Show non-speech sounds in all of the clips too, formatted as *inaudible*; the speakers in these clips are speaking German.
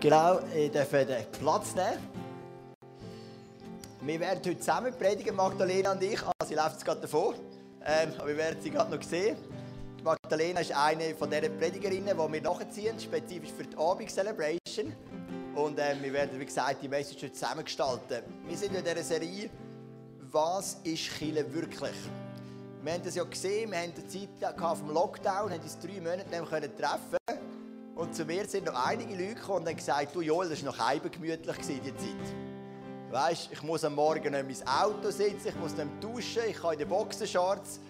Genau, ich darf den Platz nehmen. Wir werden heute zusammen predigen, Magdalena und ich. Ah, sie läuft gerade davor. Ähm, aber wir werden sie gerade noch sehen. Magdalena ist eine von diesen Predigerinnen, die wir nachziehen, spezifisch für die Abend-Celebration. Und ähm, wir werden, wie gesagt, die Message heute zusammen gestalten. Wir sind in dieser Serie «Was ist Chile wirklich?» Wir haben das ja gesehen, wir haben die Zeit vom Lockdown, haben uns drei Monate treffen können und zu mir sind noch einige Leute gekommen und haben gesagt, du Joel, das war noch halb gemütlich, die Zeit. Weißt, ich muss am Morgen nicht mein Auto sitzen, ich muss nicht duschen, ich kann in den Boxershorts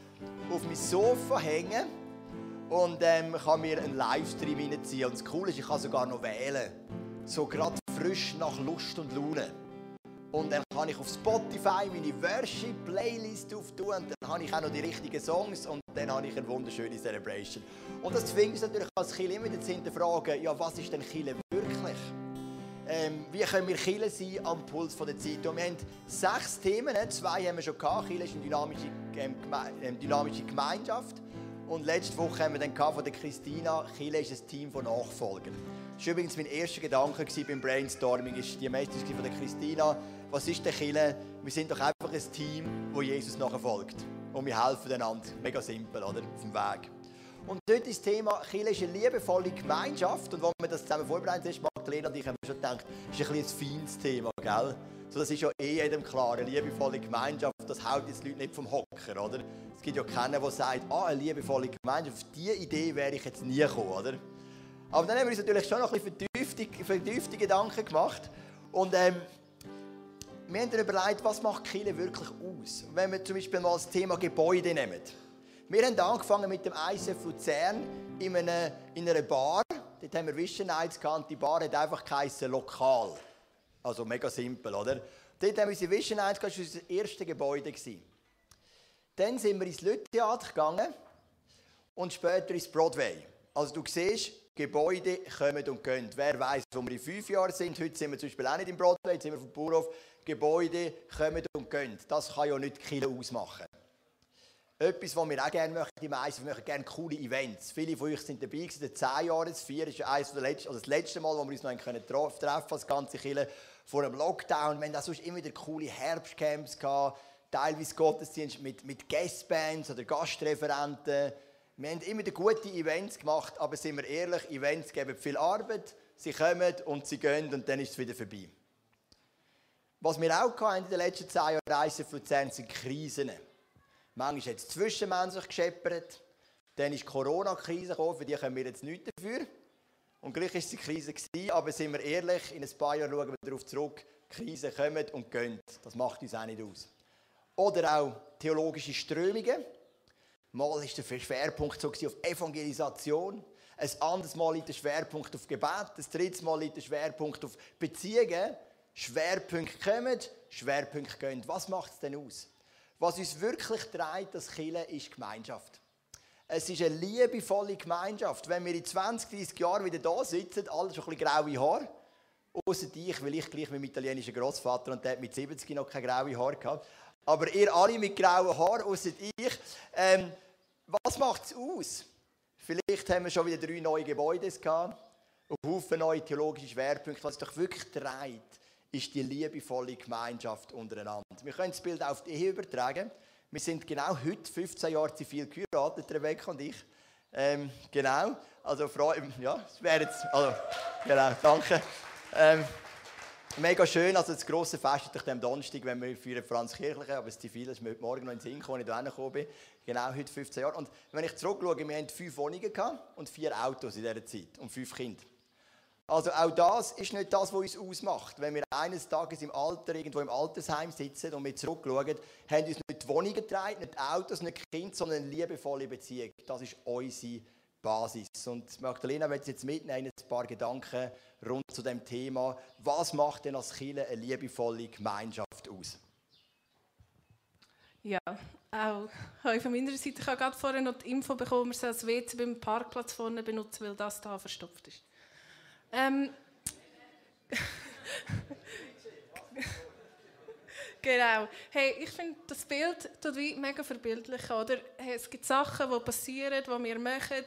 auf mein Sofa hängen und ähm, kann mir einen Livestream reinziehen. Und das Coole ist, ich kann sogar noch wählen. So gerade frisch nach Lust und Laune. Und dann kann ich auf Spotify meine Worship-Playlist auftun und dann habe ich auch noch die richtigen Songs und dann habe ich eine wunderschöne Celebration. Und das zwingt uns natürlich als Kirche immer zu hinterfragen, ja, was ist denn Kirche wirklich? Ähm, wie können wir Kirche sein am Puls der Zeit? Und wir haben sechs Themen, ne? zwei haben wir schon gehabt. Kirche ist eine dynamische, ähm, ähm, dynamische Gemeinschaft. Und letzte Woche haben wir dann von der Christina, Kirche ist ein Team von Nachfolgern. Das war übrigens mein erster Gedanke beim Brainstorming, ist die Message von der Christina, was ist der Kille? Wir sind doch einfach ein Team, wo Jesus nachfolgt. Und wir helfen einander. Mega simpel, oder? Auf dem Weg. Und dort ist das Thema, Kirche ist eine liebevolle Gemeinschaft. Und als wir das zusammen vorbereitet haben, Magdalena und ich haben schon gedacht, das ist ein, ein feines Thema, gell? So, das ist ja eh jedem klar, eine liebevolle Gemeinschaft, das haut jetzt Leute nicht vom Hocker, oder? Es gibt ja keinen, der sagt, ah, eine liebevolle Gemeinschaft, auf diese Idee wäre ich jetzt nie gekommen, oder? Aber dann haben wir uns natürlich schon noch ein bisschen vertiefte Gedanken gemacht. Und ähm, wir haben überlegt, was macht Kirche wirklich aus? Wenn wir zum Beispiel mal das Thema Gebäude nehmen. Wir haben angefangen mit dem ICF Luzern in einer, in einer Bar. Dort haben wir Vision Nights gehabt. Die Bar hat einfach geheißen Lokal. Also mega simpel, oder? Dort haben wir unsere Vision Nights gehabt. Das war unser erstes Gebäude. Dann sind wir ins Lüttheater gegangen und später ins Broadway. Also du siehst, Gebäude kommen und gehen. Wer weiß, wo wir in fünf Jahren sind. Heute sind wir zum Beispiel auch nicht im Broadway, jetzt sind wir vom Bauernhof. Gebäude kommen und gehen. Das kann ja nicht Kirche ausmachen. Etwas, was wir auch gerne möchten, die meisten, wir möchten gerne coole Events. Viele von euch sind dabei gewesen, der 10 Jahre, das 4 ist eines der letzten, also das letzte Mal, wo wir uns noch können treffen als ganze Kirche vor dem Lockdown. Wir hatten auch sonst immer wieder coole Herbstcamps gehabt, teilweise Gottesdienst mit, mit Guestbands oder Gastreferenten. Wir haben immer wieder gute Events gemacht, aber sind wir ehrlich, Events geben viel Arbeit, sie kommen und sie gehen und dann ist es wieder vorbei. Was wir auch hatten in den letzten zehn Jahren Reisen von Luzern sind Krisen. Manchmal hat es zwischenmenschlich gescheppert, dann ist die Corona-Krise gekommen, für die können wir jetzt nichts dafür. Und gleich war es eine Krise, gewesen, aber sind wir ehrlich, in ein paar Jahren schauen wir darauf zurück, Krisen kommen und gehen. Das macht uns auch nicht aus. Oder auch theologische Strömungen. Mal war der Schwerpunkt so auf Evangelisation. Ein anderes Mal liegt der Schwerpunkt auf Gebet. Ein drittes Mal liegt der Schwerpunkt auf Beziehungen. Schwerpunkte kommen, Schwerpunkte gehen. Was macht es denn aus? Was uns wirklich treibt, das Kille ist Gemeinschaft. Es ist eine liebevolle Gemeinschaft. Wenn wir in 20, 30 Jahren wieder da sitzen, alle schon ein bisschen graue Haare, außer dich, weil ich gleich mit dem italienischen Großvater und der hat mit 70 noch keine graue Haare gehabt. Aber ihr alle mit grauen Haaren, außer ich. Ähm, was macht es aus? Vielleicht haben wir schon wieder drei neue Gebäude gehabt, einen Haufen neue theologische Schwerpunkte. Was es doch wirklich treibt, ist die liebevolle Gemeinschaft untereinander. Wir können das Bild auf die Ehe übertragen. Wir sind genau heute 15 Jahre zivil geheiratet, Rebecca und ich. Ähm, genau. Also, ja, es wäre jetzt. Also, genau, danke. Ähm, Mega schön, also das grosse Fest ist am Donnerstag, wenn wir für Franz Kirchliche, aber Zivil ist mir heute Morgen noch in den Sinn gekommen, als ich hierher bin. Genau, heute 15 Jahre. Und wenn ich zurückschaue, wir hatten fünf Wohnungen und vier Autos in dieser Zeit und fünf Kinder. Also auch das ist nicht das, was uns ausmacht. Wenn wir eines Tages im Alter irgendwo im Altersheim sitzen und wir zurückschauen, haben uns nicht die Wohnungen getragen, nicht Autos, nicht Kinder, sondern eine liebevolle Beziehung. Das ist unsere Basis. Und Magdalena wird jetzt mitnehmen, ein paar Gedanken rund zu dem Thema. Was macht denn als Kirche eine liebevolle Gemeinschaft aus? Ja, auch von meiner Seite. Ich habe gerade vorhin noch die Info bekommen, dass das WC beim Parkplatz vorne benutzen, weil das da verstopft ist. Ähm, Genau. Hey, ich finde, das Bild tut wie mega verbildlich, oder? Hey, es gibt Sachen, die passieren, die wir machen,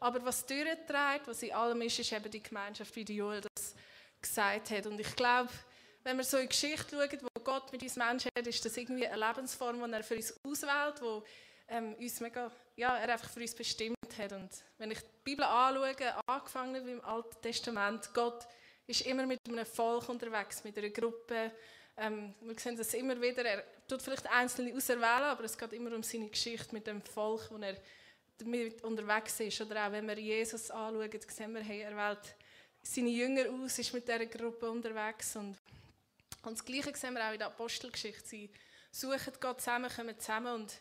aber was durchträgt, was in allem ist, ist eben die Gemeinschaft, wie Joel das gesagt hat. Und ich glaube, wenn wir so in die Geschichte schauen, wo Gott mit uns Menschen hat, ist das irgendwie eine Lebensform, die er für uns auswählt, wo ähm, uns mega, ja, er einfach für uns bestimmt hat. Und wenn ich die Bibel anschaue, angefangen im Alten Testament, Gott ist immer mit einem Volk unterwegs, mit einer Gruppe. Ähm, wir sehen das immer wieder. Er tut vielleicht Einzelne auserwählen, aber es geht immer um seine Geschichte mit dem Volk, wo er damit unterwegs ist. Oder auch wenn wir Jesus anschauen, sehen wir, hey, er wählt seine Jünger aus, ist mit dieser Gruppe unterwegs. Und, und das Gleiche sehen wir auch in der Apostelgeschichte. Sie suchen Gott zusammen, kommen zusammen und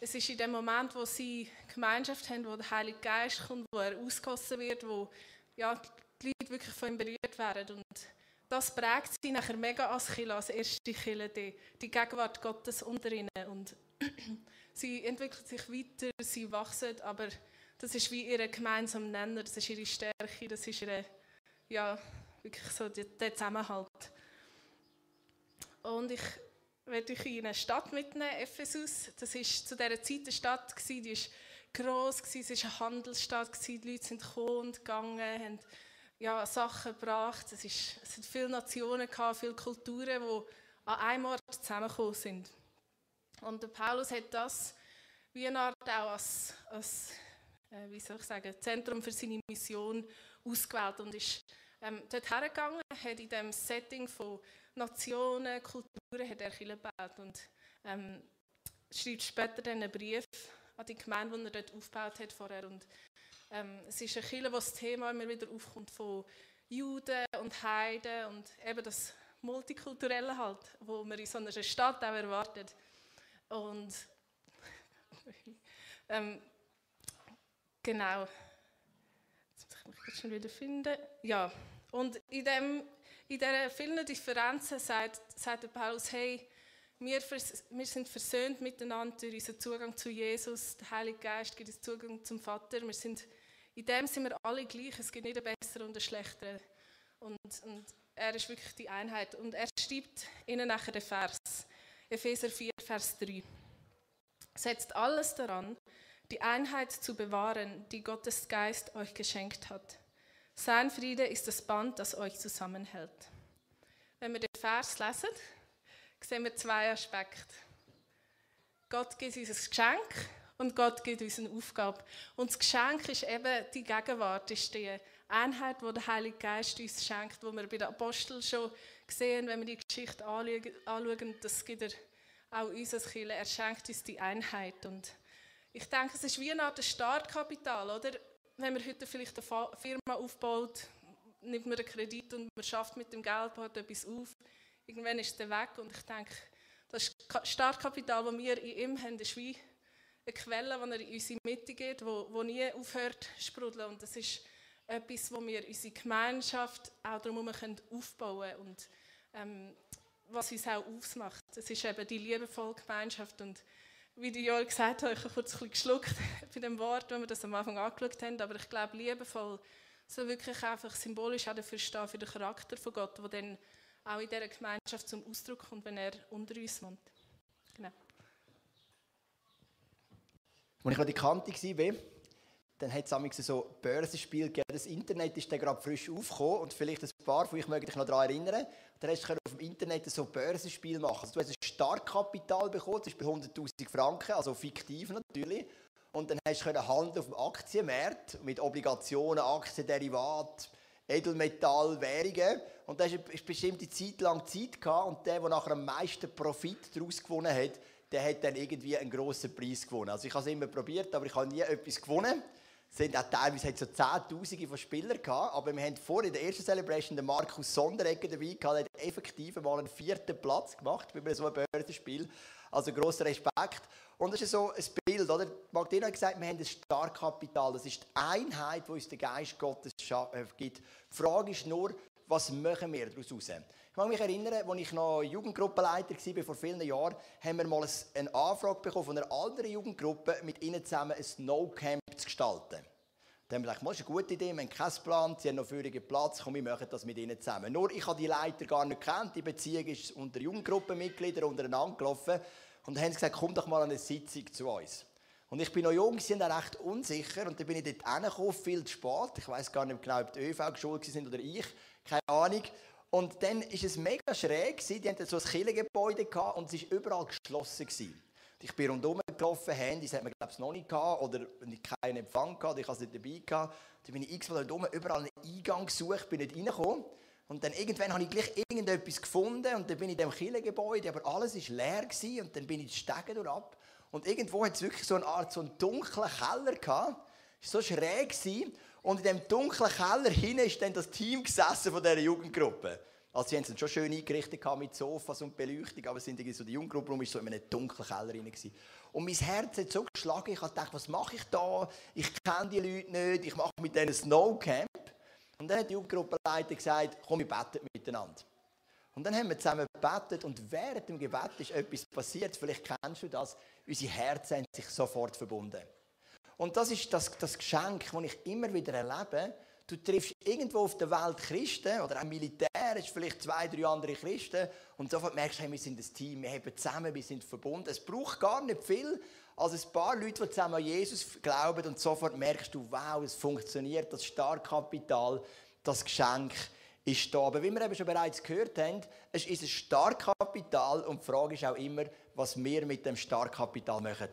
es ist in dem Moment, wo sie Gemeinschaft haben, wo der Heilige Geist kommt, wo er ausgossen wird, wo ja, die Leute wirklich von ihm berührt werden. Und das prägt sie nachher mega als Kille, als erste Kille, die, die Gegenwart Gottes unter ihnen. Und *clears throat* sie entwickelt sich weiter, sie wachsen, aber das ist wie ihre gemeinsame Nenner, das ist ihre Stärke, das ist ihre, ja, wirklich so der Zusammenhalt. Und ich werde euch in eine Stadt mitnehmen, Ephesus. Das war zu dieser Zeit eine Stadt, die war gross, es war eine Handelsstadt, die Leute sind gekommen und gegangen, haben ja, Sachen gebracht. Es, ist, viele Nationen, gehabt, viele Kulturen, die an einem Ort zusammengekommen sind. Und der Paulus hat das wie eine Art auch als, als äh, wie soll ich sagen, Zentrum für seine Mission ausgewählt und ist ähm, dort hergegangen, hat in dem Setting von Nationen, Kulturen, hat er gebaut und ähm, schreibt später dann einen Brief an die Gemeinde, die er dort aufgebaut hat vorher. Und, ähm, es ist eine Kirche, wo das Thema immer wieder aufkommt von Juden und Heiden und eben das Multikulturelle halt, wo man in so einer Stadt auch erwartet. Und *laughs* ähm, genau. Jetzt muss ich mich jetzt schon wieder finden. Ja, und in, dem, in dieser vielen Differenzen sagt, sagt der Paulus, hey, wir, wir sind versöhnt miteinander durch unseren Zugang zu Jesus. Der Heilige Geist gibt uns Zugang zum Vater. Wir sind, in dem sind wir alle gleich. Es gibt nicht einen besseren und einen schlechteren. Und, und er ist wirklich die Einheit. Und er schreibt ihnen nachher den Vers, Epheser 4, Vers 3. Setzt alles daran, die Einheit zu bewahren, die Gottes Geist euch geschenkt hat. Sein Friede ist das Band, das euch zusammenhält. Wenn wir den Vers lesen, sehen wir zwei Aspekte. Gott gibt uns ein Geschenk und Gott gibt uns eine Aufgabe. Und das Geschenk ist eben die Gegenwart, ist die Einheit, die der Heilige Geist uns schenkt, wo wir bei den Aposteln schon sehen, wenn wir die Geschichte anschauen, das gibt er auch uns als Kirche. Er schenkt uns die Einheit. Und ich denke, es ist wie eine Art Startkapital, oder? Wenn man heute vielleicht eine Firma aufbaut, nimmt man einen Kredit und man schafft mit dem Geld, baut etwas auf. Irgendwann ist der weg und ich denke, das Startkapital, das wir in ihm haben, ist wie eine Quelle, die er in unsere Mitte geht, wo, wo nie aufhört zu sprudeln. Und das ist etwas, wo wir unsere Gemeinschaft auch darum aufbauen können und ähm, was uns auch ausmacht. Das ist eben die liebevolle Gemeinschaft und wie die Joel gesagt hat, ich habe kurz ein bisschen geschluckt *laughs* bei dem Wort, wenn wir das am Anfang angeschaut haben, aber ich glaube, liebevoll soll wirklich einfach symbolisch auch dafür stehen, für den Charakter von Gott, der dann auch in dieser Gemeinschaft zum Ausdruck kommt, wenn er unter uns wohnt. Genau. Als ich noch die Kante war, dann hat es so Börsenspiel gegeben. Das Internet ist dann gerade frisch aufgekommen und vielleicht ein paar von euch mögen dich noch daran erinnern. Dann hast du auf dem Internet so Börsenspiel machen. Also du hast ein Startkapital bekommen, zum Beispiel 100'000 Franken, also fiktiv natürlich. Und dann hast du handeln auf dem Aktienmarkt mit Obligationen, Aktienderivaten, Edelmetall, Währungen. Und da hast du bestimmte Zeit lang Zeit gehabt und der, der nachher am meisten Profit daraus gewonnen hat, der hat dann irgendwie einen grossen Preis gewonnen. Also ich habe es immer probiert, aber ich habe nie etwas gewonnen. Sind auch teilweise so Zehntausende von Spielern gehabt, aber wir haben vor in der ersten Celebration den Markus Sonderegger dabei gehabt, hat effektiv mal einen vierten Platz gemacht bei so einem Börsenspiel. Also grosser Respekt. Und das ist so ein Bild, oder? Magdalena hat gesagt, wir haben ein Starkkapital. Das ist die Einheit, die uns der Geist Gottes äh, gibt. Die Frage ist nur, was machen wir daraus heraus? Ich mag mich erinnern, als ich noch Jugendgruppenleiter war, vor vielen Jahren, haben wir mal eine Anfrage bekommen von einer anderen Jugendgruppe, mit ihnen zusammen ein Snowcamp zu gestalten. Dann haben wir gedacht, das ist eine gute Idee, wir haben keinen Plan, sie haben noch völligen Platz, komm, wir machen das mit ihnen zusammen. Nur, ich habe die Leiter gar nicht kennt, die Beziehung ist unter Jugendgruppenmitgliedern untereinander gelaufen und dann haben sie gesagt, komm doch mal an eine Sitzung zu uns. Und ich bin noch jung, sie sind dann recht unsicher und dann bin ich dort hingekommen, viel zu spät. Ich weiß gar nicht genau, ob die ÖV geschult sind oder ich, keine Ahnung. Und dann war es mega schräg. Die hatten so ein Kirchengebäude und es war überall geschlossen. Ich bin rundherum gelaufen, Handys hat man glaube ich noch nicht gehabt oder keinen Empfang gehabt, ich hatte es nicht dabei gehabt. Dann bin ich x-mal rundherum überall einen Eingang gesucht, bin nicht reingekommen. Und dann irgendwann habe ich gleich irgendetwas gefunden und dann bin ich in diesem Kirchengebäude, aber alles war leer gewesen, und dann bin ich die Stege ab. Und irgendwo hat es wirklich so eine Art, so einen dunklen Keller gehabt. Es war so schräg gewesen. Und in diesem dunklen Keller hinein ist dann das Team gesessen von dieser Jugendgruppe. Also sie haben es schon schön eingerichtet mit Sofas und Beleuchtung, aber sind so die Jugendgruppe rum, ist so in einem dunklen Keller rein Und mein Herz hat so geschlagen, ich gedacht, was mache ich da? Ich kenne die Leute nicht, ich mache mit denen Snowcamp. Und dann hat die Jugendgruppenleiter gesagt, komm, wir beten miteinander. Und dann haben wir zusammen gebetet und während dem Gebet ist etwas passiert, vielleicht kennst du das, unsere Herzen haben sich sofort verbunden. Und das ist das, das Geschenk, das ich immer wieder erlebe. Du triffst irgendwo auf der Welt Christen oder auch Militär, ist vielleicht zwei, drei andere Christen und sofort merkst du, hey, wir sind ein Team, wir haben zusammen, wir sind verbunden. Es braucht gar nicht viel, als ein paar Leute, die zusammen an Jesus glauben und sofort merkst du, wow, es funktioniert, das Startkapital, das Geschenk ist da. Aber wie wir eben schon bereits gehört haben, es ist ein Startkapital und die Frage ist auch immer, was wir mit dem Startkapital machen.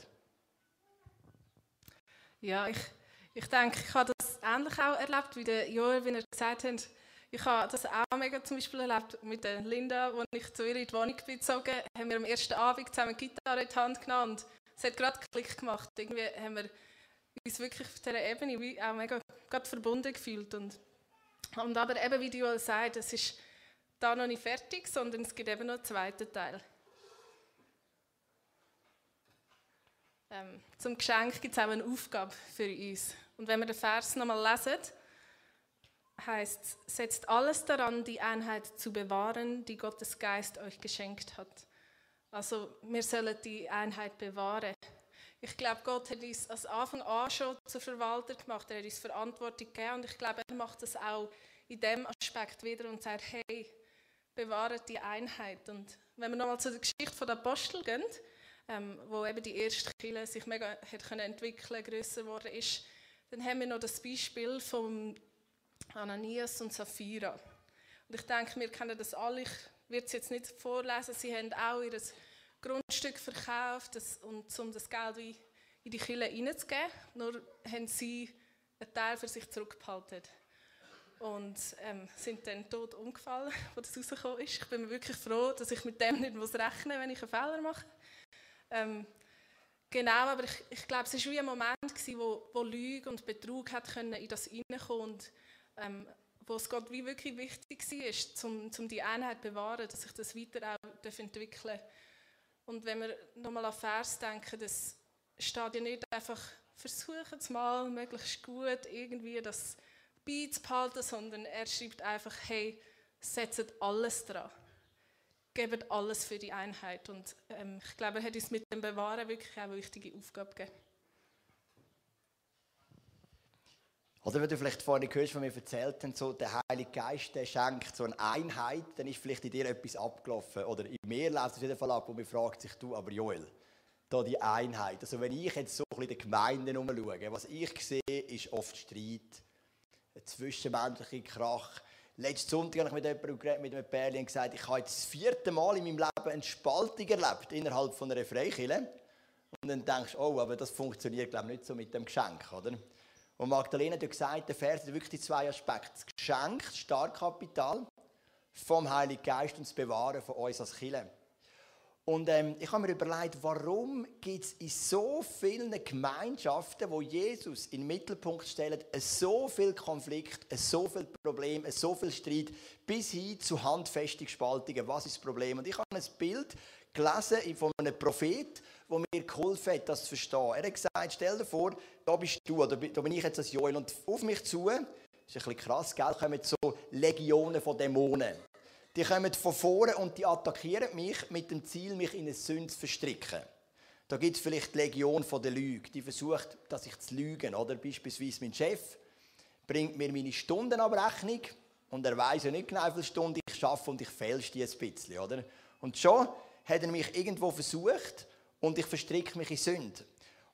Ja, ich, ich denke, ich habe das ähnlich auch erlebt, wie der Joel, wie er gesagt hat. Ich habe das auch mega zum Beispiel erlebt mit der Linda, als ich zu ihr in die Wohnung bezogen haben wir am ersten Abend zusammen Gitarre in die Hand genommen und es hat gerade Klick gemacht. Irgendwie haben wir uns wirklich auf dieser Ebene auch mega gerade verbunden gefühlt. Und, und aber eben, wie Joel sagt, es ist da noch nicht fertig, sondern es gibt eben noch einen zweiten Teil. Ähm, zum Geschenk gibt es auch eine Aufgabe für uns. Und wenn wir den Vers nochmal lesen, heißt es, setzt alles daran, die Einheit zu bewahren, die Gottes Geist euch geschenkt hat. Also wir sollen die Einheit bewahren. Ich glaube, Gott hat uns als Anfang an schon zu Verwalter gemacht. Er hat uns Verantwortung gegeben und ich glaube, er macht das auch in dem Aspekt wieder und sagt, hey, bewahrt die Einheit. Und wenn wir nochmal zu der Geschichte der Apostel gehen, ähm, wo eben die erste Kirche sich mega hat können entwickeln, größer geworden ist, dann haben wir noch das Beispiel von Ananias und Sapphira. Und ich denke, wir kennen das alle. Ich werde es jetzt nicht vorlesen. Sie haben auch ihr Grundstück verkauft, das, und, um das Geld in die Kirche reinzugeben. Nur haben sie einen Teil für sich zurückgehalten. Und ähm, sind dann tot umgefallen, *laughs* als das rausgekommen ist. Ich bin wirklich froh, dass ich mit dem nicht muss rechnen muss, wenn ich einen Fehler mache. Ähm, genau, aber ich, ich glaube, es war wie ein Moment, gewesen, wo, wo Lüge und Betrug hat können in das hineinkommen und ähm, wo es Gott wie wirklich wichtig war, um, um die Einheit zu bewahren, dass sich das weiter auch entwickeln darf. Und wenn wir nochmal an Vers denken, das steht ja nicht einfach, versuchen es mal möglichst gut irgendwie das beizubehalten, sondern er schreibt einfach, hey, setzt alles dran geben alles für die Einheit. Und ähm, ich glaube, er hat uns mit dem Bewahren wirklich auch eine wichtige Aufgabe gegeben. Oder wenn du vielleicht vorhin gehört, von mir erzählt hast, so der Heilige Geist der schenkt so eine Einheit, dann ist vielleicht in dir etwas abgelaufen. Oder in mir läuft es auf jeden Fall ab, wo man fragt sich, du, aber Joel, da die Einheit. Also wenn ich jetzt so ein bisschen in der Gemeinde umschaue, was ich sehe, ist oft Streit, ein zwischenmenschlicher Krach, Letzten Sonntag habe ich mit jemandem mit einem Pärchen gesagt, ich habe jetzt das vierte Mal in meinem Leben eine Spaltung erlebt innerhalb von einer Freikirche. Und dann denkst du, oh, aber das funktioniert glaube ich nicht so mit dem Geschenk, oder? Und Magdalena hat gesagt, der Vers hat wirklich die zwei Aspekte. Das Geschenk, das Startkapital vom Heiligen Geist und das Bewahren von uns als Kirche. Und ähm, ich habe mir überlegt, warum gibt es in so vielen Gemeinschaften, wo Jesus in den Mittelpunkt stellt, so viel Konflikt, so viel Problem, so viel Streit, bis hin zu handfesten Spaltungen. Was ist das Problem? Und ich habe ein Bild gelesen von einem Prophet, wo mir geholfen hat, das zu verstehen. Er hat gesagt, stell dir vor, da bist du, da bin ich jetzt als Joel, und auf mich zu, das ist ein bisschen krass, gell, kommen so Legionen von Dämonen. Die kommen von vorne und die attackieren mich mit dem Ziel, mich in eine Sünde zu verstricken. Da gibt es vielleicht die Legion der Lüge, die versucht, dass ich zu lügen. Oder beispielsweise mein Chef bringt mir meine Stundenabrechnung und er weiß ja nicht genau, wie viele Stunden ich schaffe und ich fälsche die ein bisschen. Oder? Und schon hat er mich irgendwo versucht und ich verstricke mich in Sünde.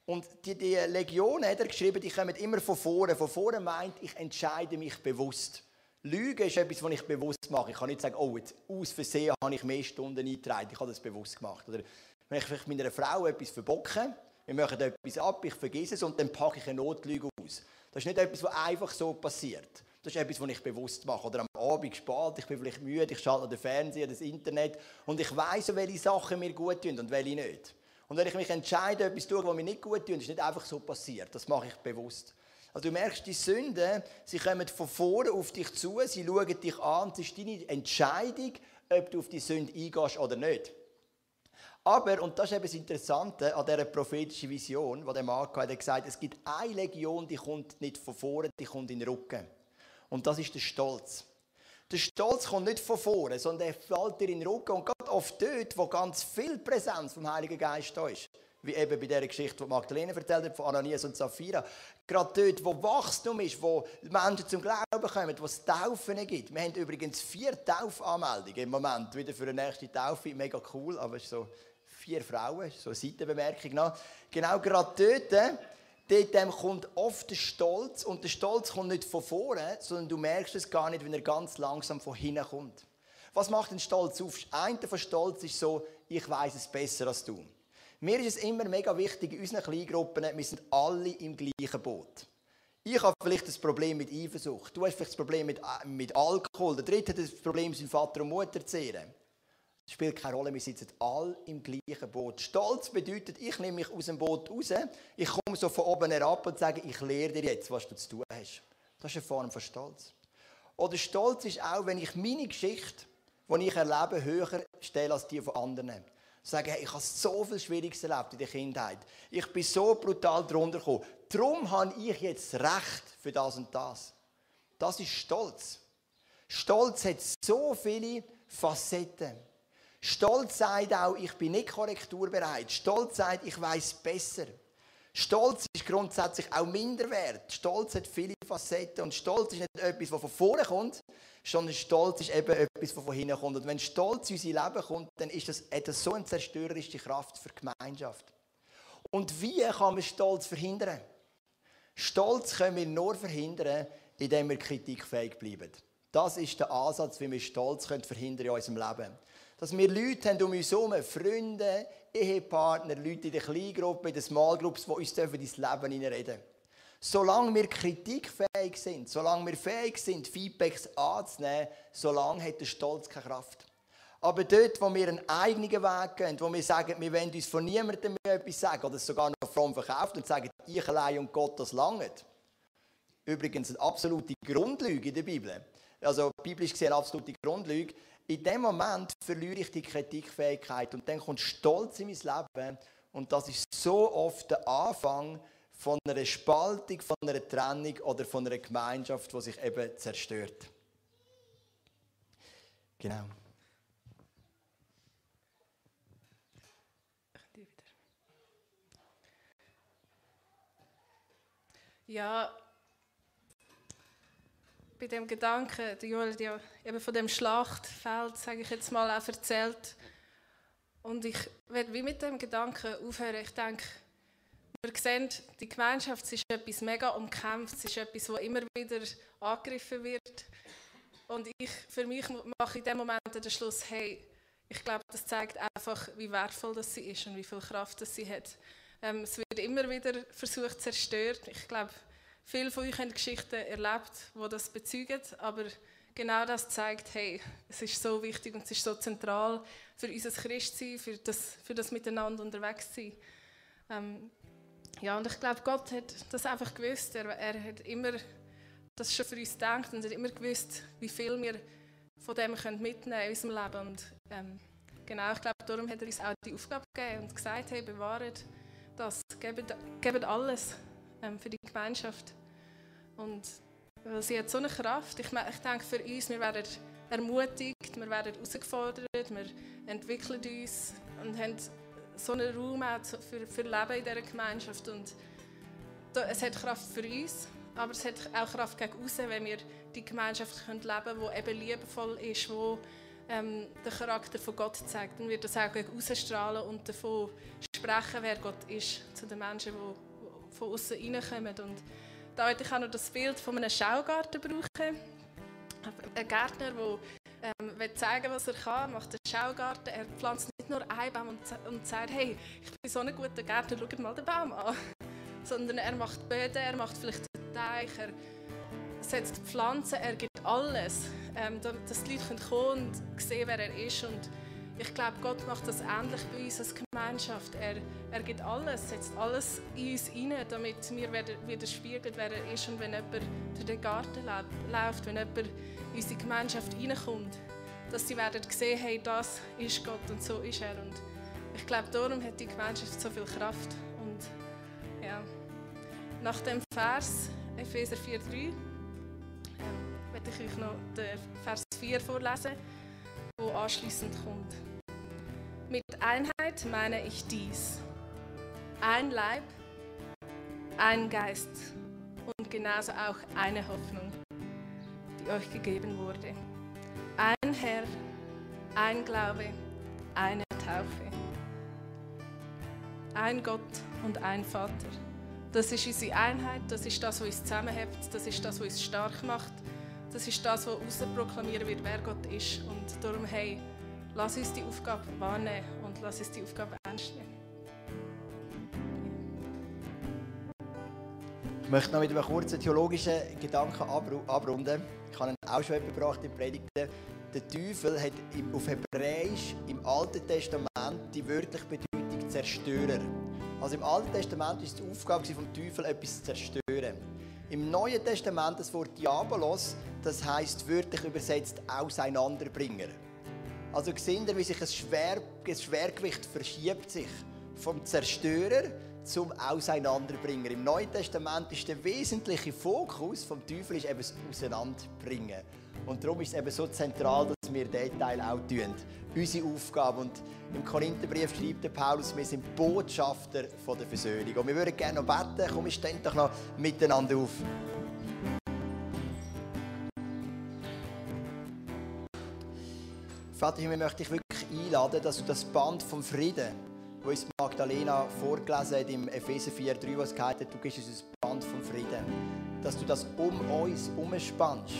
Und die, die Legion hat er geschrieben, die kommen immer von vorne. Von vorne meint, ich entscheide mich bewusst. Lügen ist etwas, was ich bewusst mache. Ich kann nicht sagen, oh, jetzt aus Versehen habe ich mehr Stunden eingetragen. Ich habe das bewusst gemacht. Oder wenn ich vielleicht meiner Frau etwas verbocke, wir machen etwas ab, ich vergesse es und dann packe ich eine Notlüge aus. Das ist nicht etwas, was einfach so passiert. Das ist etwas, was ich bewusst mache. Oder am Abend spät, ich bin vielleicht müde, ich schalte den Fernseher, das Internet und ich weiß, welche Sachen mir gut tun und welche nicht. Und wenn ich mich entscheide, etwas zu tun, was mir nicht gut tut, ist nicht einfach so passiert. Das mache ich bewusst. Also du merkst, die Sünden, sie kommen von vorne auf dich zu, sie schauen dich an, es ist deine Entscheidung, ob du auf die Sünde eingehst oder nicht. Aber, und das ist eben das Interessante an dieser prophetischen Vision, die der Mann hatte, hat gesagt, es gibt eine Legion, die kommt nicht von vorne, die kommt in den Rücken. Und das ist der Stolz. Der Stolz kommt nicht von vorne, sondern er fällt dir in den Rücken. Und gerade oft dort, wo ganz viel Präsenz vom Heiligen Geist da ist, wie eben bei der Geschichte, die Magdalene erzählt hat, von Ananias und Sapphira. Gerade dort, wo Wachstum ist, wo Menschen zum Glauben kommen, wo es Taufen gibt. Wir haben übrigens vier Taufanmeldungen im Moment, wieder für eine nächste Taufe. Mega cool, aber es ist so vier Frauen, so eine Seitenbemerkung noch. Genau gerade dort, dort kommt oft der Stolz und der Stolz kommt nicht von vorne, sondern du merkst es gar nicht, wenn er ganz langsam von hinten kommt. Was macht den Stolz auf? Einer von Stolz ist so, ich weiß es besser als du. Mir ist es immer mega wichtig, in unseren Kleingruppen, wir sind alle im gleichen Boot. Ich habe vielleicht das Problem mit Eifersucht. Du hast vielleicht das Problem mit, äh, mit Alkohol. Der dritte hat das Problem, seinen Vater und Mutter zu ehren. Das spielt keine Rolle, wir sitzen alle im gleichen Boot. Stolz bedeutet, ich nehme mich aus dem Boot raus, ich komme so von oben herab und sage, ich lehre dir jetzt, was du zu tun hast. Das ist eine Form von Stolz. Oder Stolz ist auch, wenn ich meine Geschichte, die ich erlebe, höher stelle als die von anderen. Sagen, hey, ich habe so viel Schwieriges erlebt in der Kindheit. Ich bin so brutal drunter gekommen. Darum habe ich jetzt Recht für das und das. Das ist Stolz. Stolz hat so viele Facetten. Stolz sagt auch, ich bin nicht korrekturbereit. Stolz sagt, ich weiß besser. Stolz ist grundsätzlich auch Minderwert. Stolz hat viele Facetten und Stolz ist nicht etwas, was von vorne kommt, sondern Stolz ist eben etwas, was von hinten kommt. Und wenn Stolz in unser Leben kommt, dann ist das, hat so eine zerstörerische Kraft für die Gemeinschaft. Und wie kann man Stolz verhindern? Stolz können wir nur verhindern, indem wir kritikfähig bleiben. Das ist der Ansatz, wie wir Stolz verhindern in unserem Leben. Dass wir Leute haben um uns herum, Freunde, Ehepartner, Leute in der Kleingruppe, in den Small Groups, die uns ins Leben hineinreden Solange wir kritikfähig sind, solange wir fähig sind, Feedbacks anzunehmen, solange hat der Stolz keine Kraft. Aber dort, wo wir einen eigenen Weg gehen, wo wir sagen, wir wollen uns von niemandem mehr etwas sagen oder sogar noch fromm verkauft und sagen, ich allein und Gott, das langt. Übrigens eine absolute Grundlüge in der Bibel. Also biblisch gesehen eine absolute Grundlüge in dem Moment verliere ich die Kritikfähigkeit und dann kommt Stolz in mein Leben und das ist so oft der Anfang von einer Spaltung, von einer Trennung oder von einer Gemeinschaft, die sich eben zerstört. Genau. Ja, bei dem Gedanken, der Joel hat ja eben von dem Schlachtfeld, sage ich jetzt mal, auch erzählt. Und ich werde wie mit dem Gedanken aufhören. Ich denke, wir sehen, die Gemeinschaft ist etwas mega umkämpft, es ist etwas, das immer wieder angegriffen wird. Und ich, für mich mache ich in dem Moment den Schluss, hey, ich glaube, das zeigt einfach, wie wertvoll das sie ist und wie viel Kraft das sie hat. Ähm, es wird immer wieder versucht, zerstört. Ich glaube, Viele von euch haben Geschichten erlebt, die das bezeugen, aber genau das zeigt, hey, es ist so wichtig und es ist so zentral für unser Christsein, für das, für das Miteinander unterwegs sein. Ähm, ja, und ich glaube, Gott hat das einfach gewusst. Er, er hat immer das schon für uns gedacht und hat immer gewusst, wie viel wir von dem können mitnehmen in unserem Leben. Und ähm, genau, ich glaube, darum hat er uns auch die Aufgabe gegeben und gesagt, hey, bewahrt das, gebt, gebt alles ähm, für die Gemeinschaft. Und weil sie hat so eine Kraft. Ich, ich denke für uns, wir werden ermutigt, wir werden herausgefordert, wir entwickeln uns und haben so einen Raum für, für Leben in dieser Gemeinschaft. Und es hat Kraft für uns, aber es hat auch Kraft gegen außen, wenn wir die Gemeinschaft können leben können, die eben liebevoll ist, die ähm, den Charakter von Gott zeigt. Dann wird das auch gegen und davon sprechen, wer Gott ist, zu den Menschen, die von außen reinkommen. Und da wollte ich auch noch das Bild von einem Schaugarten brauchen. ein Gärtner, der ähm, will zeigen was er kann, macht einen Schaugarten. Er pflanzt nicht nur einen Baum und, und sagt, hey, ich bin so ein guter Gärtner, schaut mal den Baum an. *laughs* Sondern er macht Böden, er macht vielleicht einen Teich, er setzt Pflanzen, er gibt alles, ähm, dass die Leute kommen und sehen, wer er ist. Und ich glaube, Gott macht das ähnlich bei uns als Gemeinschaft. Er, er gibt alles, setzt alles in uns hinein, damit wir wieder spiegeln, wer er ist. Und wenn jemand durch den Garten läuft, wenn jemand in unsere Gemeinschaft hineinkommt, dass sie werden sehen, hey, das ist Gott und so ist er. Und ich glaube, darum hat die Gemeinschaft so viel Kraft. Und ja, nach dem Vers Epheser 4,3 ähm, werde ich euch noch den Vers 4 vorlesen, wo anschließend kommt. Mit Einheit meine ich dies. Ein Leib, ein Geist und genauso auch eine Hoffnung, die euch gegeben wurde. Ein Herr, ein Glaube, eine Taufe. Ein Gott und ein Vater. Das ist unsere Einheit, das ist das, was uns zusammenhält, das ist das, was uns stark macht. Das ist das, was außen proklamieren wird, wer Gott ist. Und darum, hey, Lass uns die Aufgabe wahrnehmen und lass uns die Aufgabe ernst nehmen. Ich möchte noch mit einem kurzen theologischen Gedanken abrunden. Ich habe ihn auch schon gebracht in Predigten. Der Teufel hat auf Hebräisch im Alten Testament die wörtliche Bedeutung Zerstörer. Also im Alten Testament war es die Aufgabe vom Teufel, etwas zu zerstören. Im Neuen Testament das Wort Diabolos, das heißt wörtlich übersetzt Auseinanderbringer. Also sehen wir, wie sich ein, Schwer, ein Schwergewicht verschiebt sich vom Zerstörer zum Auseinanderbringer. Im Neuen Testament ist der wesentliche Fokus vom Teufel ist eben das Auseinanderbringen. Und darum ist es eben so zentral, dass wir diesen Teil auch tun. Unsere Aufgabe. Und im Korintherbrief schreibt der Paulus, wir sind Botschafter von der Versöhnung. Und wir würden gerne noch beten. Komm, wir stehen doch noch miteinander auf. Vater, ich möchte dich wirklich einladen, dass du das Band vom Frieden, wo uns Magdalena vorgelesen hat im Epheser 4,3, was gesagt hat, du gibst uns das Band vom Frieden, dass du das um uns umspannst,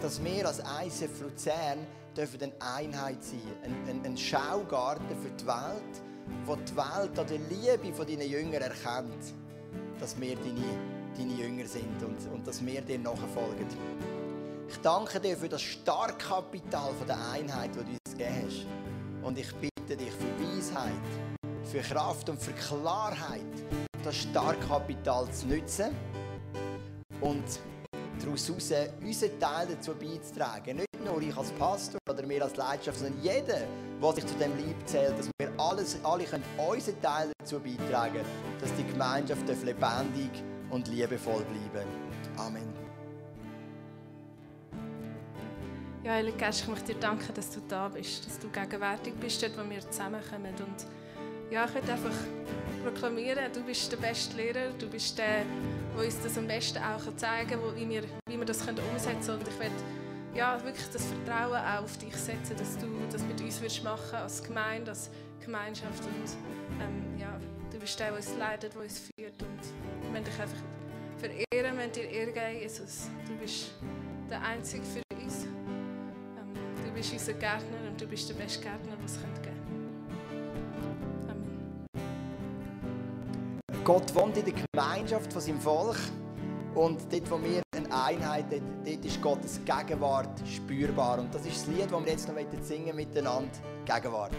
dass wir als ICF Luzern dürfen eine Einheit sein, ein, ein, ein Schaugarten für die Welt, wo die Welt an der Liebe von deinen Jüngern erkennt, dass wir deine, deine Jünger sind und, und dass wir dir nachfolgen. Ich danke dir für das Starkkapital der Einheit, das du uns gegeben hast. Und ich bitte dich für Weisheit, für Kraft und für Klarheit, das Starkkapital zu nutzen und daraus heraus unseren Teil dazu beizutragen. Nicht nur ich als Pastor oder wir als Leidenschaft, sondern jeder, der sich zu dem Lieb zählt, dass wir alles, alle können unseren Teil dazu beitragen dass die Gemeinschaft lebendig und liebevoll bleiben. Amen. Ja, Heilige Geist, ich möchte dir danken, dass du da bist, dass du gegenwärtig bist, dort, wo wir zusammenkommen. Und ja, ich möchte einfach proklamieren, du bist der beste Lehrer, du bist der, der uns das am besten auch zeigen kann, wie wir, wie wir das umsetzen können. Und ich möchte ja, wirklich das Vertrauen auch auf dich setzen, dass du das mit uns wirst machen als Gemeinde, als Gemeinschaft. Und ähm, ja, du bist der, der uns leitet, der uns führt. Und wir möchten dich einfach verehren, wir dir Ehre geben, Jesus. Du bist der Einzige für bist unser Gärtner und du bist der beste Gärtner, was es geben Amen. Gott wohnt in der Gemeinschaft von seinem Volk. Und dort, wo wir eine Einheit haben, dort ist Gottes Gegenwart spürbar. Und das ist das Lied, das wir jetzt noch singen miteinander. Gegenwart.